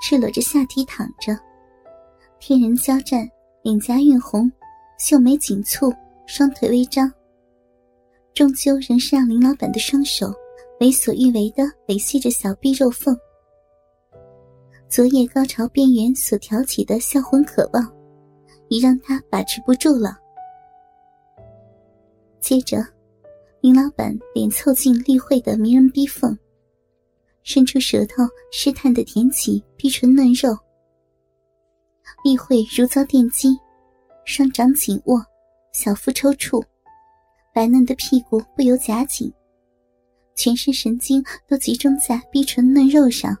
赤裸着下体躺着，天人交战，脸颊晕红，秀眉紧蹙，双腿微张。终究仍是让林老板的双手为所欲为的维系着小臂肉缝。昨夜高潮边缘所挑起的销魂渴望，已让他把持不住了。接着，林老板便凑近丽慧的迷人逼缝。伸出舌头，试探的舔起逼唇嫩肉。丽慧如遭电击，双掌紧握，小腹抽搐，白嫩的屁股不由夹紧，全身神经都集中在逼唇嫩肉上，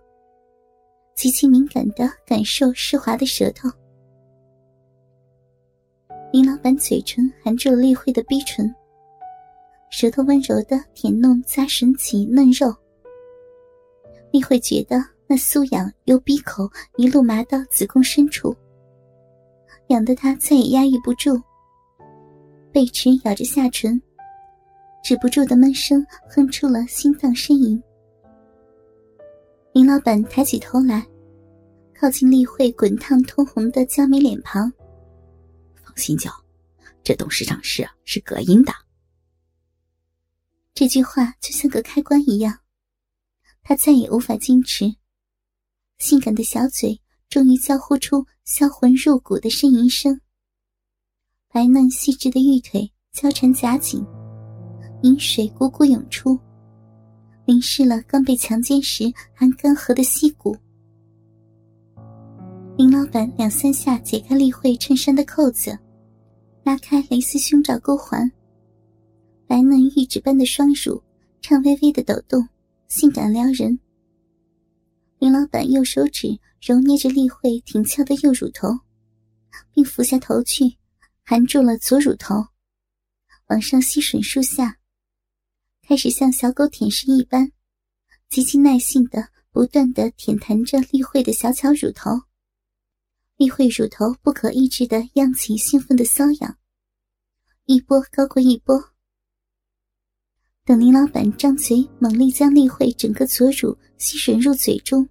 极其敏感的感受湿滑的舌头。林老板嘴唇含住了丽慧的逼唇，舌头温柔的舔弄加吮起嫩肉。你会觉得那酥痒由鼻口一路麻到子宫深处，痒得他再也压抑不住，贝齿咬着下唇，止不住的闷声哼出了心脏呻吟。林老板抬起头来，靠近丽慧滚烫通红的娇美脸庞。放心叫，这董事长室是隔音的。这句话就像个开关一样。他再也无法矜持，性感的小嘴终于交呼出销魂入骨的呻吟声。白嫩细致的玉腿交缠夹紧，饮水汩汩涌出，淋湿了刚被强奸时还干涸的溪谷。林老板两三下解开丽慧衬衫的扣子，拉开蕾丝胸罩钩环，白嫩玉指般的双乳颤巍巍的抖动。性感撩人，林老板右手指揉捏着丽慧挺翘的右乳头，并俯下头去，含住了左乳头，往上吸吮数下，开始像小狗舔舐一般，极其耐性的不断的舔弹着丽慧的小巧乳头。丽慧乳头不可抑制的漾起兴奋的瘙痒，一波高过一波。等林老板张嘴猛力将丽慧整个左乳吸吮入嘴中，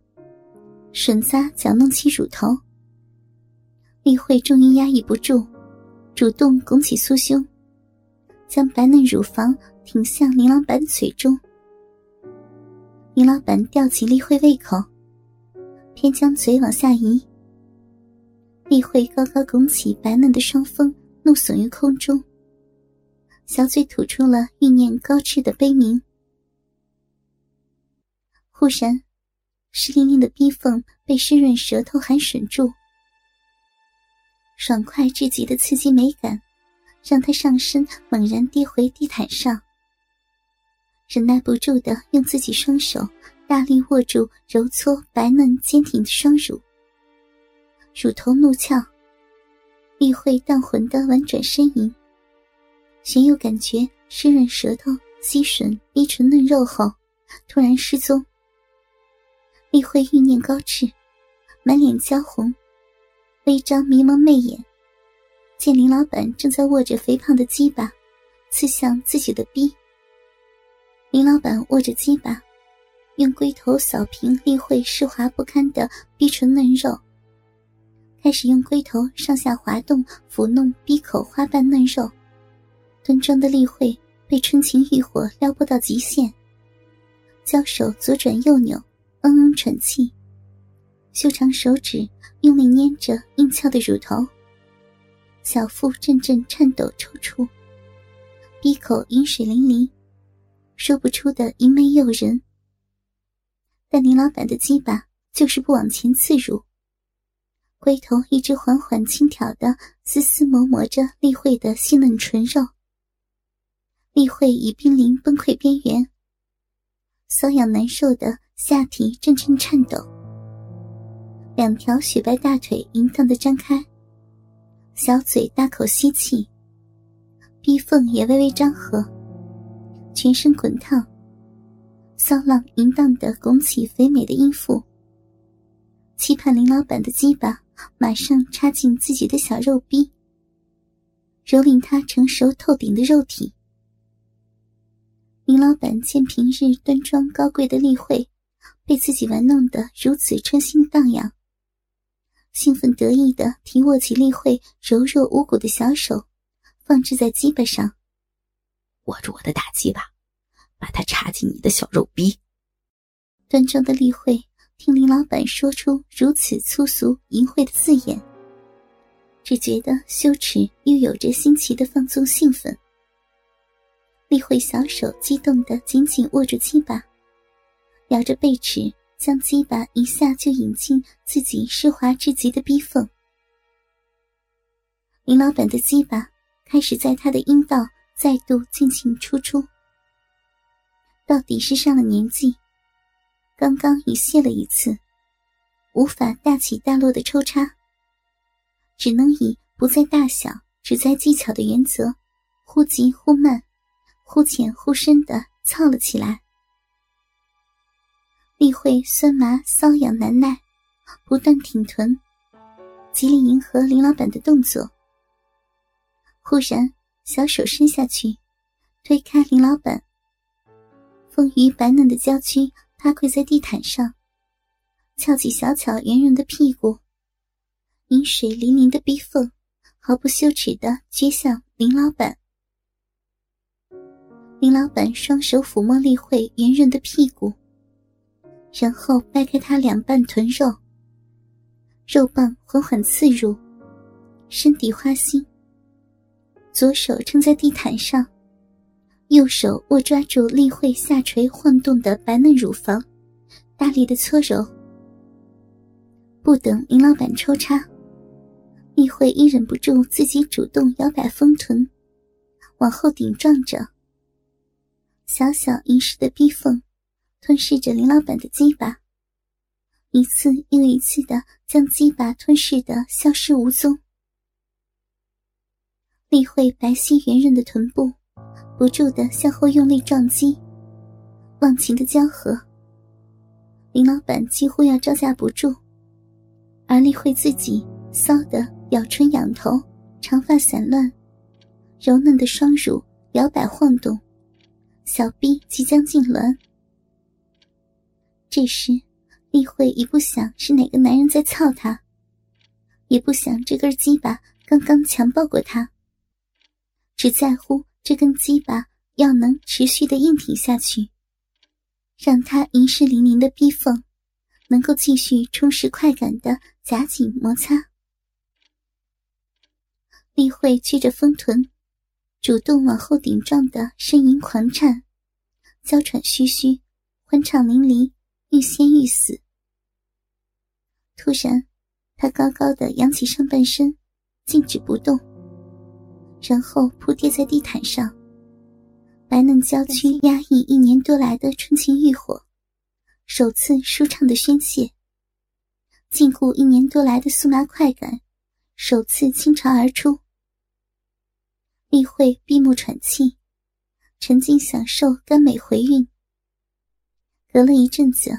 吮咂搅弄起乳头。丽慧终于压抑不住，主动拱起酥胸，将白嫩乳房挺向林老板嘴中。林老板吊起丽慧胃口，偏将嘴往下移。丽慧高高拱起白嫩的双峰，怒耸于空中。小嘴吐出了欲念高炽的悲鸣。忽然，湿淋淋的逼缝被湿润舌头含吮住，爽快至极的刺激美感，让他上身猛然跌回地毯上，忍耐不住的用自己双手大力握住揉搓白嫩坚挺的双乳，乳头怒翘，立会荡魂的婉转呻吟。玄又感觉湿润舌头吸吮逼唇嫩肉后，突然失踪。丽慧欲念高炽，满脸娇红，微张迷蒙媚眼，见林老板正在握着肥胖的鸡巴，刺向自己的逼。林老板握着鸡巴，用龟头扫平丽慧湿滑不堪的逼唇嫩肉，开始用龟头上下滑动抚弄逼口花瓣嫩肉。端庄的丽慧被春情欲火撩拨到极限，交手左转右扭，嗯嗯喘气，修长手指用力捏着硬翘的乳头，小腹阵阵颤抖抽搐，闭口饮水淋漓，说不出的淫媚诱人。但林老板的鸡巴就是不往前刺入，龟头一直缓缓轻挑的丝丝磨磨着丽慧的细嫩唇肉。丽慧已濒临崩溃边缘，瘙痒难受的下体阵阵颤抖。两条雪白大腿淫荡的张开，小嘴大口吸气，逼缝也微微张合，全身滚烫，骚浪淫荡的拱起肥美的阴腹，期盼林老板的鸡巴马上插进自己的小肉逼，蹂躏他成熟透顶的肉体。林老板见平日端庄高贵的丽慧，被自己玩弄得如此春心荡漾。兴奋得意的提握起丽慧柔弱无骨的小手，放置在鸡巴上，握住我的大鸡巴，把它插进你的小肉逼。端庄的丽慧听林老板说出如此粗俗淫秽的字眼，只觉得羞耻又有着新奇的放纵兴奋。丽慧小手激动的紧紧握住鸡巴，咬着背齿。将鸡巴一下就引进自己湿滑至极的逼缝，林老板的鸡巴开始在他的阴道再度进进出出。到底是上了年纪，刚刚已泄了一次，无法大起大落的抽插，只能以不在大小，只在技巧的原则，忽急忽慢，忽浅忽深的操了起来。丽慧酸麻瘙痒难耐，不断挺臀，极力迎合林老板的动作。忽然，小手伸下去，推开林老板，丰腴白嫩的娇躯趴跪在地毯上，翘起小巧圆润的屁股，饮水淋淋的逼缝，毫不羞耻的撅向林老板。林老板双手抚摸丽慧圆润的屁股。然后掰开她两半臀肉，肉棒缓缓刺入，身体花心。左手撑在地毯上，右手握抓住丽慧下垂晃动的白嫩乳房，大力的搓揉。不等林老板抽插，丽慧已忍不住自己主动摇摆丰臀，往后顶撞着，小小一室的逼缝。吞噬着林老板的鸡巴，一次又一次的将鸡巴吞噬的消失无踪。丽慧白皙圆润的臀部不住的向后用力撞击，忘情的交合。林老板几乎要招架不住，而丽慧自己骚得咬唇仰头，长发散乱，柔嫩的双乳摇摆晃动，小臂即将痉挛。这时，丽慧已不想是哪个男人在操她，也不想这根鸡巴刚刚强暴过她，只在乎这根鸡巴要能持续的硬挺下去，让她银湿淋淋的逼缝能够继续充实快感的夹紧摩擦。丽慧撅着丰臀，主动往后顶撞的呻吟狂颤，娇喘吁吁，欢畅淋漓。欲仙欲死。突然，他高高的扬起上半身，静止不动，然后扑跌在地毯上。白嫩娇躯压抑一年多来的春情欲火，首次舒畅的宣泄；禁锢一年多来的酥麻快感，首次倾巢而出。丽慧闭目喘气，沉浸享受甘美回韵。隔了一阵子，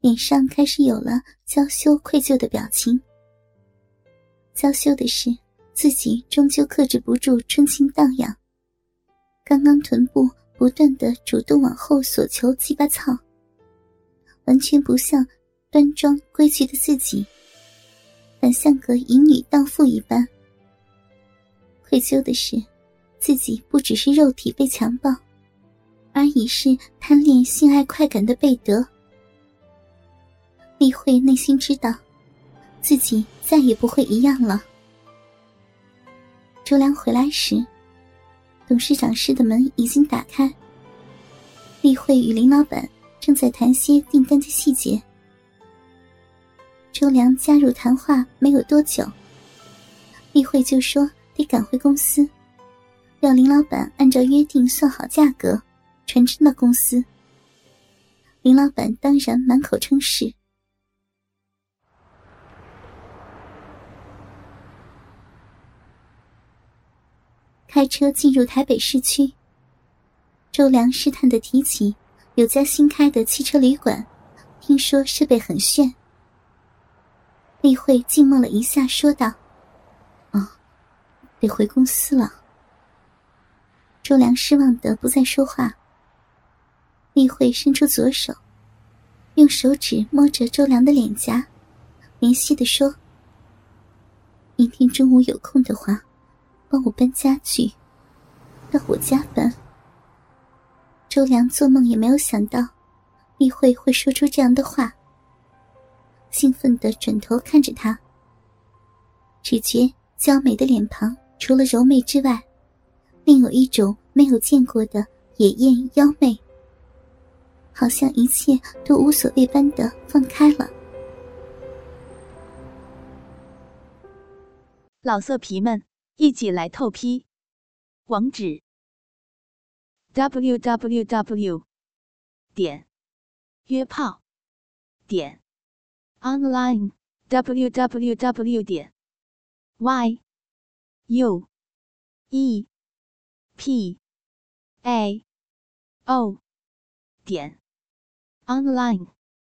脸上开始有了娇羞愧疚的表情。娇羞的是自己终究克制不住春情荡漾，刚刚臀部不断的主动往后索求鸡巴操，完全不像端庄规矩的自己，反像个淫女荡妇一般。愧疚的是，自己不只是肉体被强暴。而已是贪恋性爱快感的贝德。丽慧内心知道，自己再也不会一样了。周良回来时，董事长室的门已经打开。丽慧与林老板正在谈些订单的细节。周良加入谈话没有多久，丽慧就说得赶回公司，让林老板按照约定算好价格，传真到公司。林老板当然满口称是。开车进入台北市区，周良试探的提起有家新开的汽车旅馆，听说设备很炫。丽慧静默了一下，说道。得回公司了。”周良失望的不再说话。丽慧伸出左手，用手指摸着周良的脸颊，怜惜的说：“明天中午有空的话，帮我搬家具，到我家搬。”周良做梦也没有想到，丽慧会说出这样的话。兴奋的转头看着他，只觉娇美的脸庞除了柔媚之外，另有一种没有见过的野艳妖媚，好像一切都无所谓般的放开了。老色皮们，一起来透批，网址：w w w. 点约炮点。online www 点 y u e. P. A. O. 点。Online。